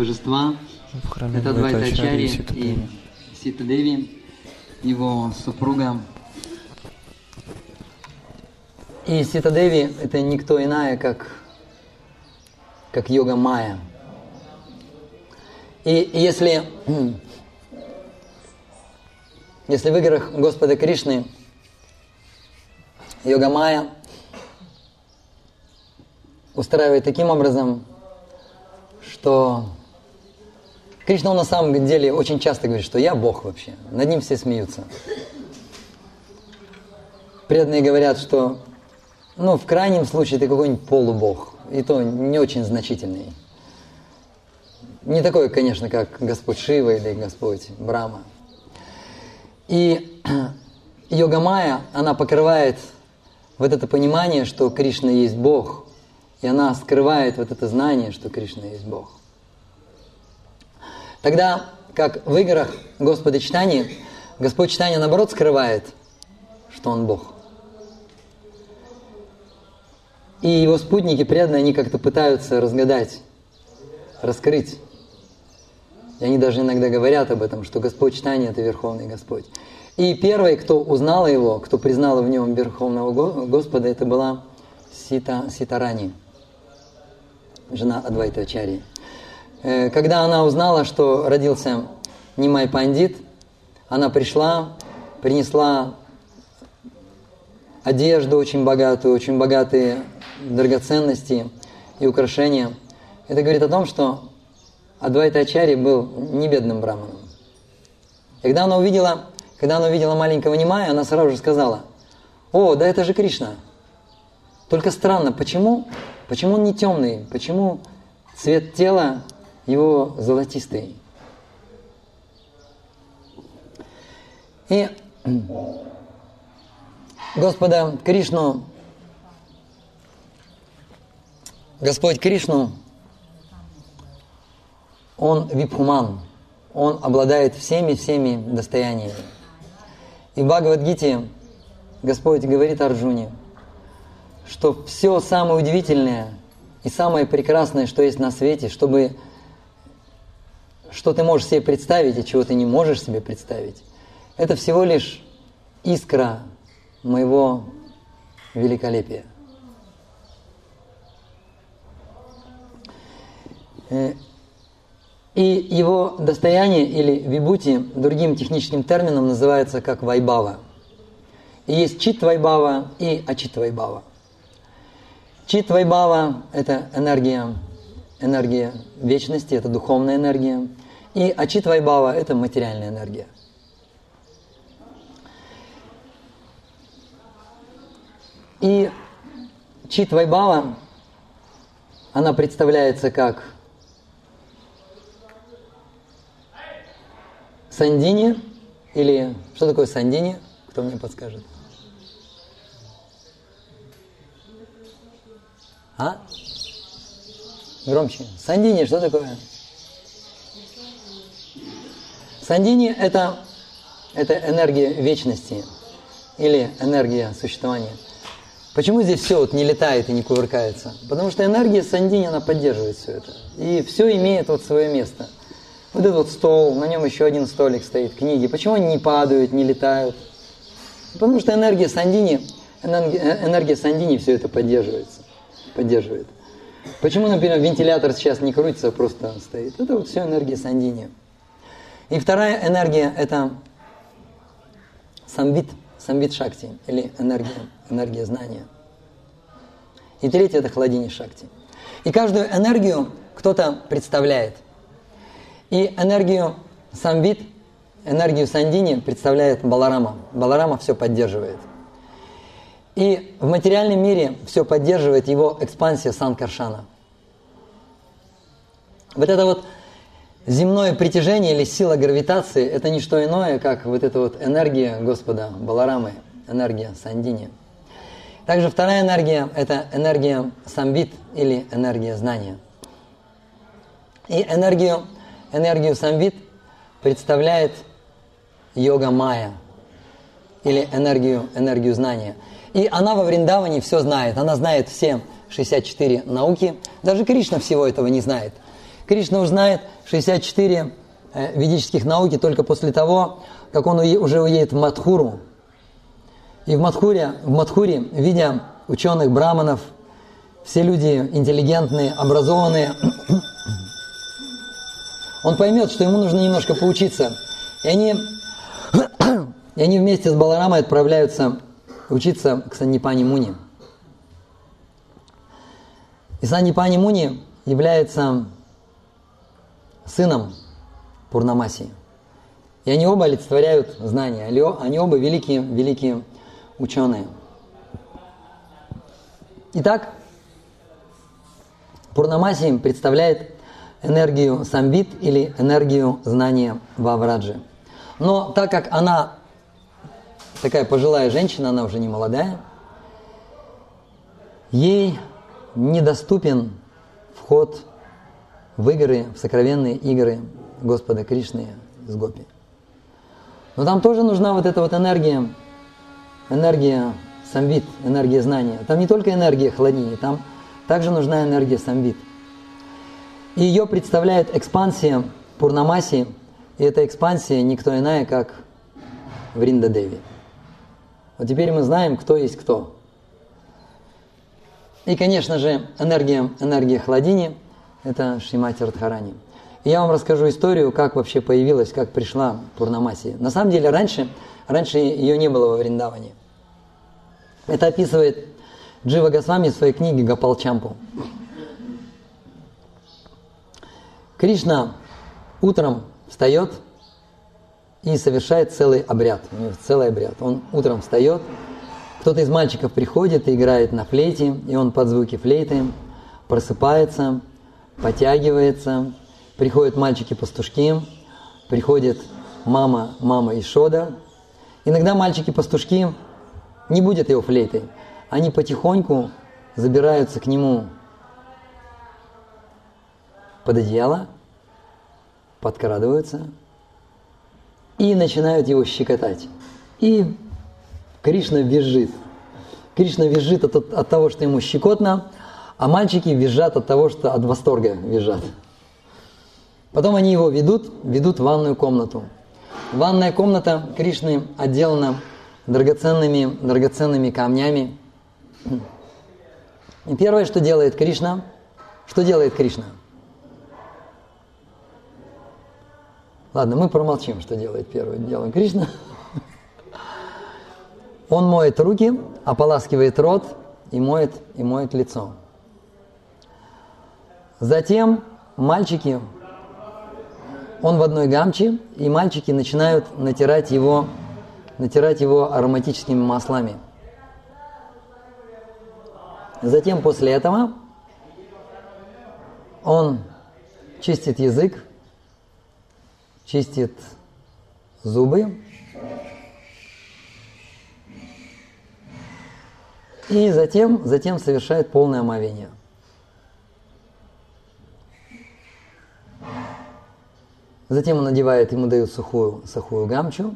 божества. Это Двайтачари и Сита Деви, его супруга. И Сита Деви это никто иная, как, как йога Майя. И если, если в играх Господа Кришны йога Майя устраивает таким образом, что Кришна он на самом деле очень часто говорит, что я Бог вообще. Над ним все смеются. Преданные говорят, что ну, в крайнем случае ты какой-нибудь полубог. И то не очень значительный. Не такой, конечно, как Господь Шива или Господь Брама. И йога Майя, она покрывает вот это понимание, что Кришна есть Бог, и она скрывает вот это знание, что Кришна есть Бог. Тогда, как в играх Господа Читания, Господь Читания наоборот скрывает, что Он Бог. И его спутники преданные, они как-то пытаются разгадать, раскрыть. И они даже иногда говорят об этом, что Господь Читания – это Верховный Господь. И первый, кто узнал его, кто признал в нем Верховного Господа, это была Сита, Ситарани, жена Адвайта. Э, когда она узнала, что родился Нимай Пандит, она пришла, принесла одежду очень богатую, очень богатые драгоценности и украшения. Это говорит о том, что Адвайта Ачари был не бедным браманом. Когда она увидела, когда она увидела маленького Нимая, она сразу же сказала, «О, да это же Кришна!» Только странно, почему, почему он не темный, почему цвет тела его золотистый. И Господа Кришну, Господь Кришну, Он випхуман, Он обладает всеми-всеми достояниями. И в Бхагавадгите Господь говорит Арджуне, что все самое удивительное и самое прекрасное, что есть на свете, чтобы что ты можешь себе представить и чего ты не можешь себе представить, это всего лишь искра моего великолепия. Э, и его достояние или вибути другим техническим термином называется как вайбава. И есть чит вайбава и ачит вайбава. Чит вайбава – это энергия, энергия вечности, это духовная энергия. И Ачит Вайбава – это материальная энергия. И Чит Вайбава, она представляется как Сандини, или что такое Сандини? Кто мне подскажет? А? Громче. Сандини, что такое? Сандини – это, это энергия вечности или энергия существования. Почему здесь все вот не летает и не кувыркается? Потому что энергия Сандини, она поддерживает все это. И все имеет вот свое место. Вот этот вот стол, на нем еще один столик стоит, книги. Почему они не падают, не летают? Потому что энергия Сандини, энергия, энергия Сандини все это поддерживается, поддерживает. Почему, например, вентилятор сейчас не крутится, а просто стоит? Это вот все энергия Сандини. И вторая энергия – это самвит, самвит шакти, или энергия, энергия знания. И третья – это хладини шакти. И каждую энергию кто-то представляет. И энергию самвит, энергию сандини представляет Баларама. Баларама все поддерживает. И в материальном мире все поддерживает его экспансия Санкаршана. Вот это вот земное притяжение или сила гравитации – это не что иное, как вот эта вот энергия Господа Баларамы, энергия Сандини. Также вторая энергия – это энергия самвит или энергия знания. И энергию, энергию самвит представляет йога майя или энергию, энергию знания. И она во Вриндаване все знает. Она знает все 64 науки. Даже Кришна всего этого не знает – Кришна узнает 64 э, ведических науки только после того, как он уже уедет в Мадхуру. И в Мадхуре, в Мадхуре, видя ученых браманов, все люди интеллигентные, образованные, он поймет, что ему нужно немножко поучиться. И они, и они вместе с Баларамой отправляются учиться к Саннипани Муни. И Саннипани Муни является сыном Пурнамаси. И они оба олицетворяют знания. Они оба великие, великие ученые. Итак, Пурнамаси представляет энергию самбит или энергию знания Вавраджи. Но так как она такая пожилая женщина, она уже не молодая, ей недоступен вход в игры, в сокровенные игры Господа Кришны с Гопи. Но там тоже нужна вот эта вот энергия, энергия самвит, энергия знания. Там не только энергия хладнини, там также нужна энергия самвит. И ее представляет экспансия Пурнамаси, и эта экспансия никто иная, как Вринда Деви. Вот теперь мы знаем, кто есть кто. И, конечно же, энергия, энергия Хладини – это Шримати Радхарани. И я вам расскажу историю, как вообще появилась, как пришла Пурнамаси. На самом деле, раньше, раньше ее не было во Вриндаване. Это описывает Джива Госвами в своей книге Гапалчампу. Кришна утром встает и совершает целый обряд. У него целый обряд. Он утром встает, кто-то из мальчиков приходит и играет на флейте, и он под звуки флейты просыпается, потягивается, приходят мальчики-пастушки, приходит мама, мама и Шода. Иногда мальчики-пастушки не будет его флейтой, они потихоньку забираются к нему под одеяло, подкрадываются и начинают его щекотать. И Кришна визжит. Кришна визжит от, от того, что ему щекотно, а мальчики визжат от того, что от восторга визжат. Потом они его ведут, ведут в ванную комнату. Ванная комната Кришны отделана драгоценными, драгоценными камнями. И первое, что делает Кришна, что делает Кришна? Ладно, мы промолчим, что делает первое дело Кришна. Он моет руки, ополаскивает рот и моет, и моет лицо. Затем мальчики, он в одной гамче, и мальчики начинают натирать его, натирать его ароматическими маслами. Затем после этого он чистит язык, чистит зубы, И затем, затем совершает полное омовение. Затем он надевает, ему дают сухую, сухую гамчу.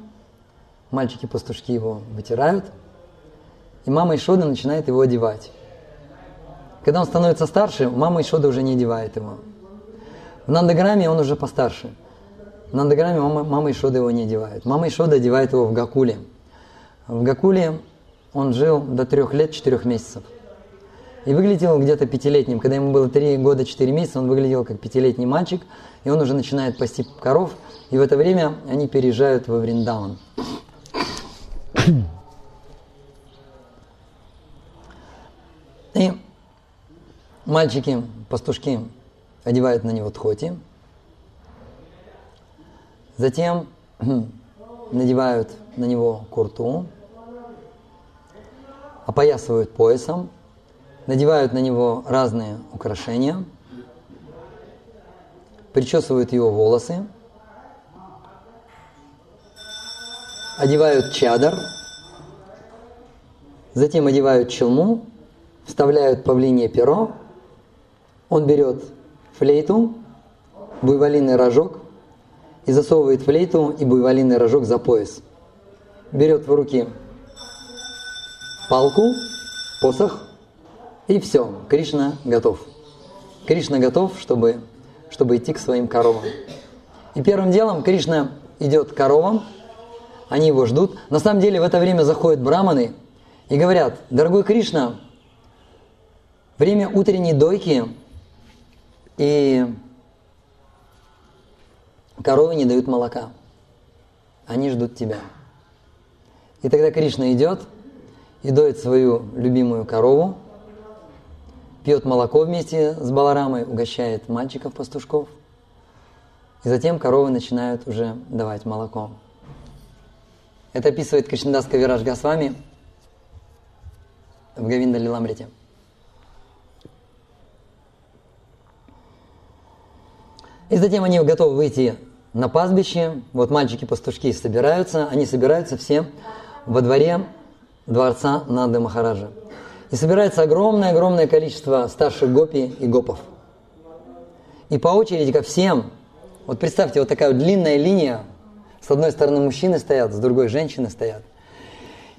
Мальчики-пастушки его вытирают. И мама Ишода начинает его одевать. Когда он становится старше, мама Ишода уже не одевает его. В Нандаграме он уже постарше. В Нандаграме мама, мама Ишода его не одевает. Мама Ишода одевает его в Гакуле. В Гакуле он жил до трех лет, четырех месяцев. И выглядел где-то пятилетним. Когда ему было три года, четыре месяца, он выглядел как пятилетний мальчик, и он уже начинает пасти коров, и в это время они переезжают во Вриндаун. И мальчики, пастушки, одевают на него тхоти. Затем надевают на него курту, опоясывают поясом, надевают на него разные украшения, причесывают его волосы, одевают чадр, затем одевают челму, вставляют павлинье перо, он берет флейту, буйволиный рожок и засовывает флейту и буйволиный рожок за пояс. Берет в руки палку, посох, и все, Кришна готов. Кришна готов, чтобы, чтобы идти к своим коровам. И первым делом Кришна идет к коровам, они его ждут. На самом деле в это время заходят браманы и говорят, дорогой Кришна, время утренней дойки и коровы не дают молока. Они ждут тебя. И тогда Кришна идет и доит свою любимую корову, пьет молоко вместе с Баларамой, угощает мальчиков-пастушков. И затем коровы начинают уже давать молоко. Это описывает Кришнадас Кавираж Госвами в Гавинда Лиламрите. И затем они готовы выйти на пастбище. Вот мальчики-пастушки собираются. Они собираются все во дворе дворца Нанды Махараджа. И собирается огромное-огромное количество старших гопи и гопов. И по очереди ко всем, вот представьте, вот такая вот длинная линия, с одной стороны мужчины стоят, с другой женщины стоят.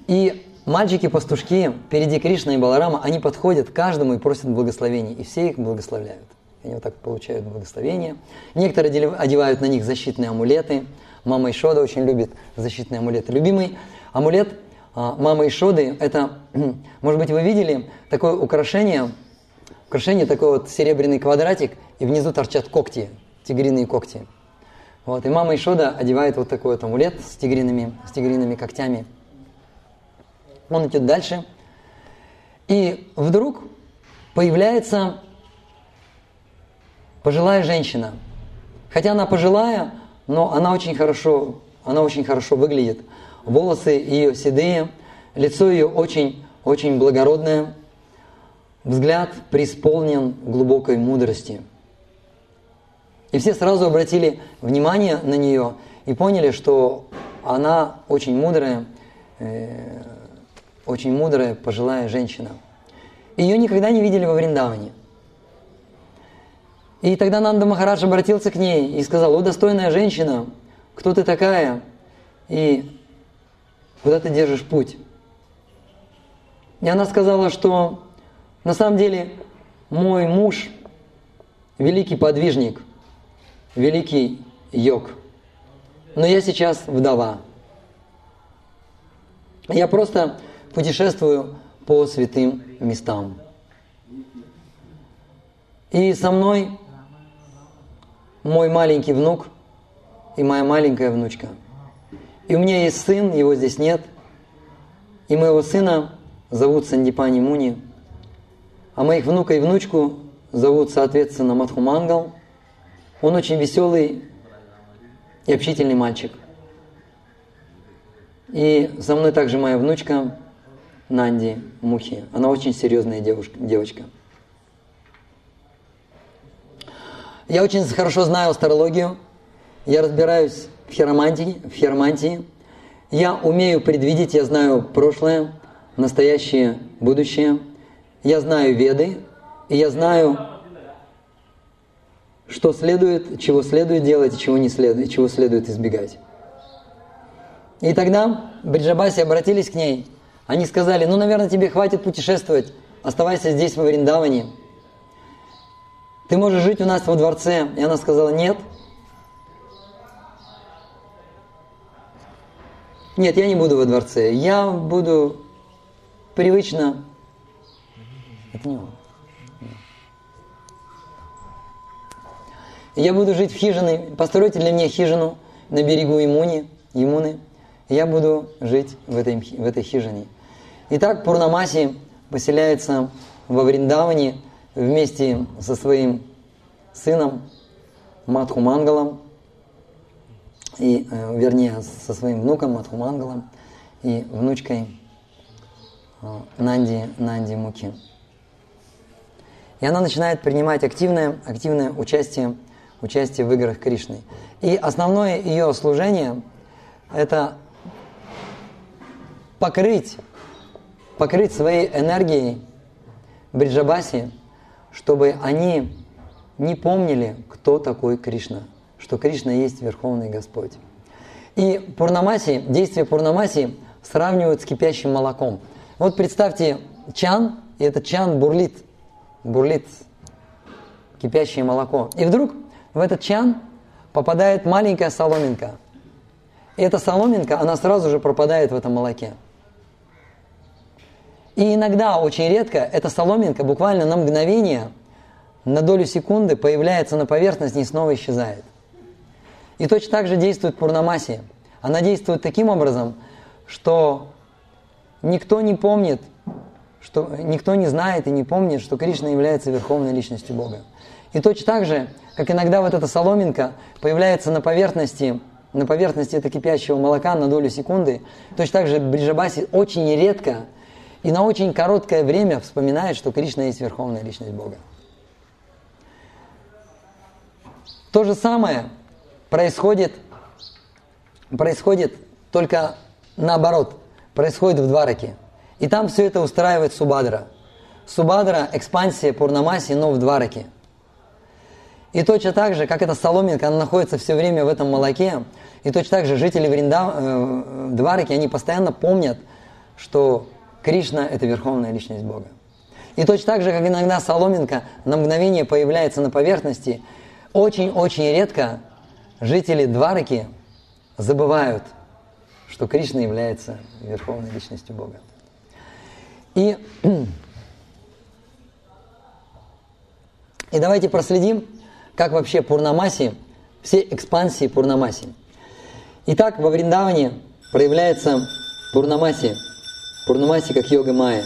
И мальчики-пастушки, впереди Кришна и Баларама, они подходят к каждому и просят благословений, и все их благословляют. Они вот так получают благословение. Некоторые одевают на них защитные амулеты. Мама Ишода очень любит защитные амулеты. Любимый амулет а, мамы Ишоды – это, может быть, вы видели такое украшение, украшение такой вот серебряный квадратик, и внизу торчат когти, тигриные когти. Вот, и мама Ишода одевает вот такой вот амулет с тигриными, с тигриными когтями. Он идет дальше. И вдруг появляется пожилая женщина. Хотя она пожилая, но она очень хорошо, она очень хорошо выглядит. Волосы ее седые, лицо ее очень, очень благородное, взгляд преисполнен глубокой мудрости. И все сразу обратили внимание на нее и поняли, что она очень мудрая, э, очень мудрая пожилая женщина. Ее никогда не видели во Вриндаване – и тогда Нанда Махарадж обратился к ней и сказал, о, достойная женщина, кто ты такая и куда ты держишь путь? И она сказала, что на самом деле мой муж великий подвижник, великий йог, но я сейчас вдова. Я просто путешествую по святым местам. И со мной мой маленький внук и моя маленькая внучка. И у меня есть сын, его здесь нет. И моего сына зовут Сандипани Муни. А моих внука и внучку зовут, соответственно, Мадхумангал. Он очень веселый и общительный мальчик. И со мной также моя внучка Нанди Мухи. Она очень серьезная девушка, девочка. Я очень хорошо знаю астрологию, я разбираюсь в хиромантии, в хиромантии. Я умею предвидеть, я знаю прошлое, настоящее, будущее. Я знаю веды, и я знаю, что следует, чего следует делать чего не следует, чего следует избегать. И тогда Бриджабаси обратились к ней. Они сказали, ну, наверное, тебе хватит путешествовать, оставайся здесь, во Вриндаване ты можешь жить у нас во дворце. И она сказала, нет. Нет, я не буду во дворце. Я буду привычно... Это не. Я буду жить в хижине. Постройте для меня хижину на берегу Имуни, Имуны. Я буду жить в этой, в этой хижине. Итак, Пурнамаси поселяется во Вриндаване вместе со своим сыном Мадхумангалом, и, э, вернее, со своим внуком Мадхумангалом и внучкой э, Нанди, Нанди Муки. И она начинает принимать активное, активное участие, участие в играх Кришны. И основное ее служение – это покрыть, покрыть своей энергией Бриджабаси – чтобы они не помнили, кто такой Кришна, что Кришна есть Верховный Господь. И Пурнамаси, действие Пурнамаси сравнивают с кипящим молоком. Вот представьте чан, и этот чан бурлит, бурлит кипящее молоко. И вдруг в этот чан попадает маленькая соломинка. И эта соломинка, она сразу же пропадает в этом молоке. И иногда, очень редко, эта соломинка буквально на мгновение, на долю секунды появляется на поверхности и снова исчезает. И точно так же действует Пурнамаси. Она действует таким образом, что никто не помнит, что никто не знает и не помнит, что Кришна является верховной личностью Бога. И точно так же, как иногда вот эта соломинка появляется на поверхности, на поверхности этого кипящего молока на долю секунды, точно так же Бриджабаси очень редко и на очень короткое время вспоминает, что Кришна есть верховная личность Бога. То же самое происходит, происходит только наоборот, происходит в Двараке. И там все это устраивает Субадра. Субадра – экспансия Пурнамаси, но в Двараке. И точно так же, как эта соломинка, она находится все время в этом молоке, и точно так же жители Вринда, э, Двараки, они постоянно помнят, что Кришна – это верховная личность Бога. И точно так же, как иногда соломинка на мгновение появляется на поверхности, очень-очень редко жители Двараки забывают, что Кришна является верховной личностью Бога. И, и давайте проследим, как вообще Пурнамаси, все экспансии Пурнамаси. Итак, во Вриндаване проявляется Пурнамаси – Пурнамаси как йога майя.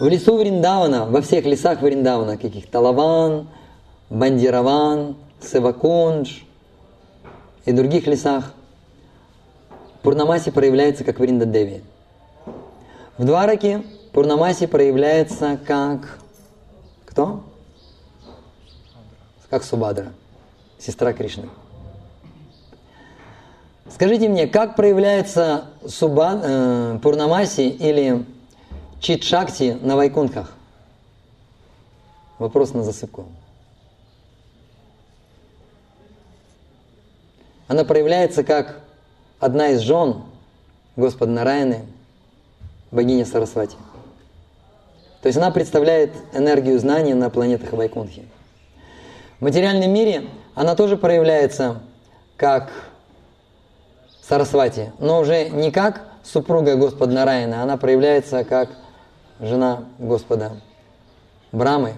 В лесу Вриндавана, во всех лесах Вриндавана, каких Талаван, Бандираван, Севакундж и других лесах, Пурнамаси проявляется как Вриндадеви. В Двараке Пурнамаси проявляется как кто? Как Субадра, сестра Кришны. Скажите мне, как проявляется суба, э, Пурнамаси или Читшакти на Вайкунхах? Вопрос на засыпку. Она проявляется как одна из жен Господа Нараяны, богиня Сарасвати. То есть она представляет энергию знания на планетах Вайкунхи. В материальном мире она тоже проявляется как Сарасвати, но уже не как супруга Господа Нараяна, она проявляется как жена Господа Брамы.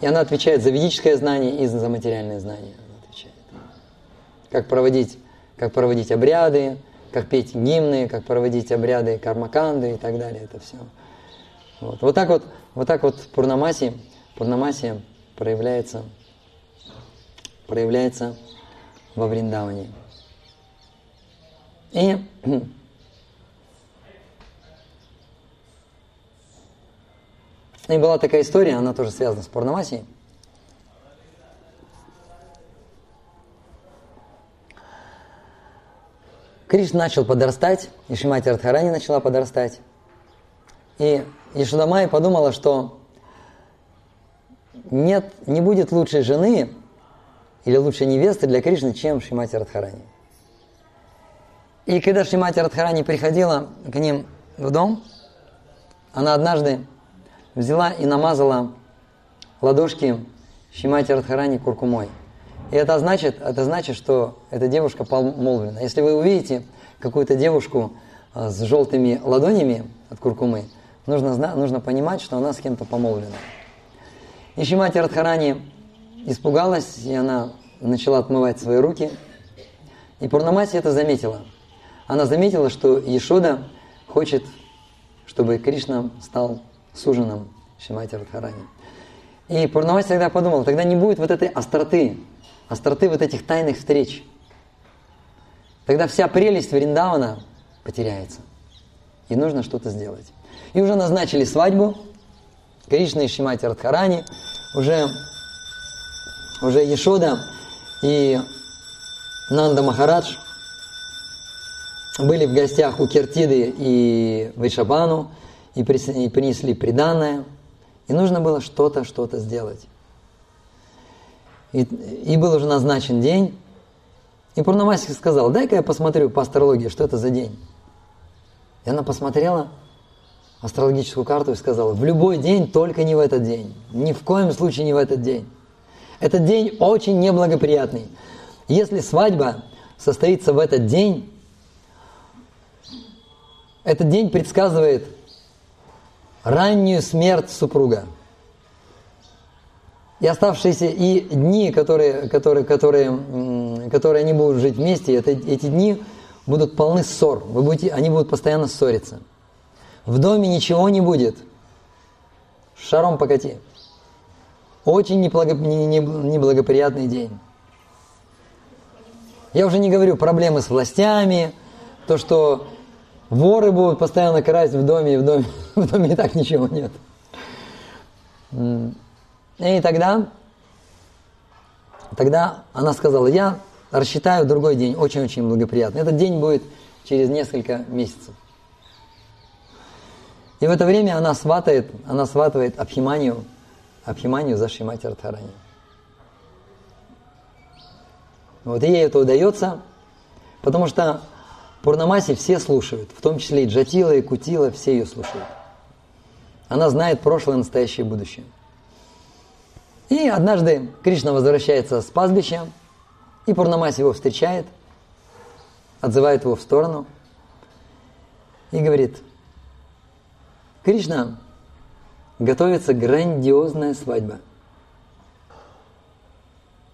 И она отвечает за ведическое знание и за материальное знание. Она отвечает. Как проводить, как проводить обряды, как петь гимны, как проводить обряды кармаканды и так далее. Это все. Вот, вот так вот, вот так вот Пурнамаси, Пурнамаси проявляется, проявляется во Вриндаване. И И была такая история, она тоже связана с Пурнамасией. Кришна начал подрастать, и Шимати Радхарани начала подрастать. И Ишудамай подумала, что нет, не будет лучшей жены или лучшей невесты для Кришны, чем Шимати Радхарани. И когда Шримати Радхарани приходила к ним в дом, она однажды взяла и намазала ладошки Шримати Радхарани куркумой. И это значит, это значит, что эта девушка помолвлена. Если вы увидите какую-то девушку а, с желтыми ладонями от куркумы, нужно, нужно понимать, что она с кем-то помолвлена. И Шимати Радхарани испугалась, и она начала отмывать свои руки. И Пурнамаси это заметила – она заметила, что Ешода хочет, чтобы Кришна стал суженым Шимати Радхарани. И Пурнамаси тогда подумал, тогда не будет вот этой остроты, остроты вот этих тайных встреч. Тогда вся прелесть Вриндавана потеряется. И нужно что-то сделать. И уже назначили свадьбу Кришны и Шимати Радхарани. Уже, уже Ешода и Нанда Махарадж – были в гостях у Кертиды и Вайшабану, и принесли приданное, и нужно было что-то, что-то сделать. И, и был уже назначен день, и Пурнамасик сказал, дай-ка я посмотрю по астрологии, что это за день. И она посмотрела астрологическую карту и сказала, в любой день, только не в этот день. Ни в коем случае не в этот день. Этот день очень неблагоприятный. Если свадьба состоится в этот день, этот день предсказывает раннюю смерть супруга. И оставшиеся и дни, которые, которые, которые, которые они будут жить вместе, это, эти дни будут полны ссор. Вы будете, они будут постоянно ссориться. В доме ничего не будет. Шаром покати. Очень неблагоприятный день. Я уже не говорю проблемы с властями, то, что воры будут постоянно красть в доме, и в доме, в доме и так ничего нет. И тогда, тогда она сказала, я рассчитаю другой день, очень-очень благоприятный. Этот день будет через несколько месяцев. И в это время она сватает, она сватывает Абхиманию, Абхиманию за Шимати Радхарани. Вот и ей это удается, потому что Пурнамаси все слушают, в том числе и Джатила, и Кутила, все ее слушают. Она знает прошлое, настоящее и будущее. И однажды Кришна возвращается с пастбища, и Пурнамаси его встречает, отзывает его в сторону и говорит, Кришна, готовится грандиозная свадьба.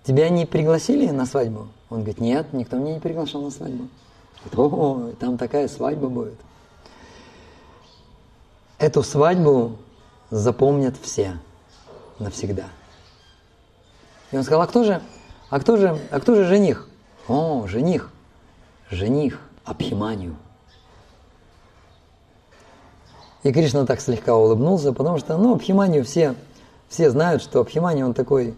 Тебя не пригласили на свадьбу? Он говорит, нет, никто меня не приглашал на свадьбу. О, там такая свадьба будет. Эту свадьбу запомнят все навсегда. И он сказал, а кто же, а кто же, а кто же жених? О, жених, жених, Абхиманию. И Кришна так слегка улыбнулся, потому что, ну, Абхиманию все, все знают, что Абхимани он такой,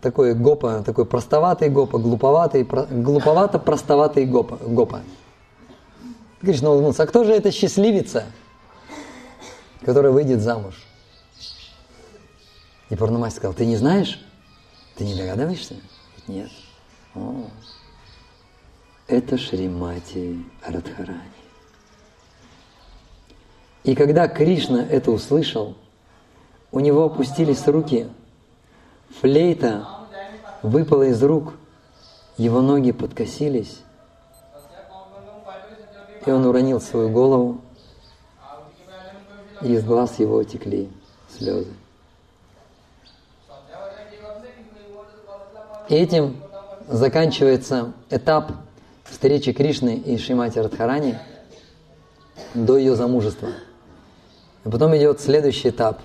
такой гопа, такой простоватый гопа, глуповатый, про, глуповато простоватый гопа, гопа. Кришна улыбнулся. А кто же эта счастливица, которая выйдет замуж? И Пурнамаси сказал, ты не знаешь? Ты не догадываешься? Нет. О, это Шримати Радхарани. И когда Кришна это услышал, у него опустились руки, флейта выпала из рук, его ноги подкосились, и он уронил свою голову, и из глаз его текли слезы. Этим заканчивается этап встречи Кришны и Шримати Радхарани до ее замужества. И потом идет следующий этап.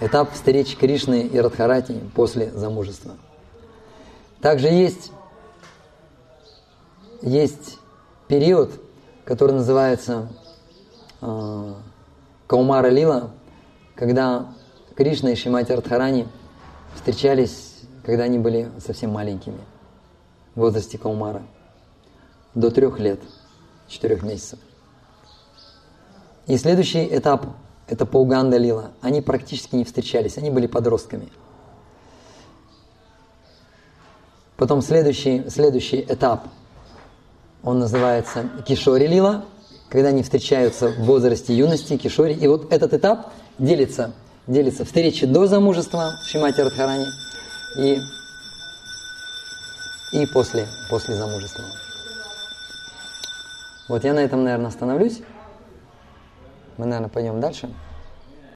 Этап встречи Кришны и Радхарати после замужества. Также есть, есть период, который называется э, Каумара Лила, когда Кришна и Шимати Радхарани встречались, когда они были совсем маленькими, в возрасте Каумара, до трех лет, четырех месяцев. И следующий этап это Пауганда Лила, они практически не встречались, они были подростками. Потом следующий, следующий этап, он называется Кишори Лила, когда они встречаются в возрасте юности, Кишори. И вот этот этап делится, делится встречи до замужества Шимати Радхарани и, и после, после замужества. Вот я на этом, наверное, остановлюсь. Мы, наверное, пойдем дальше.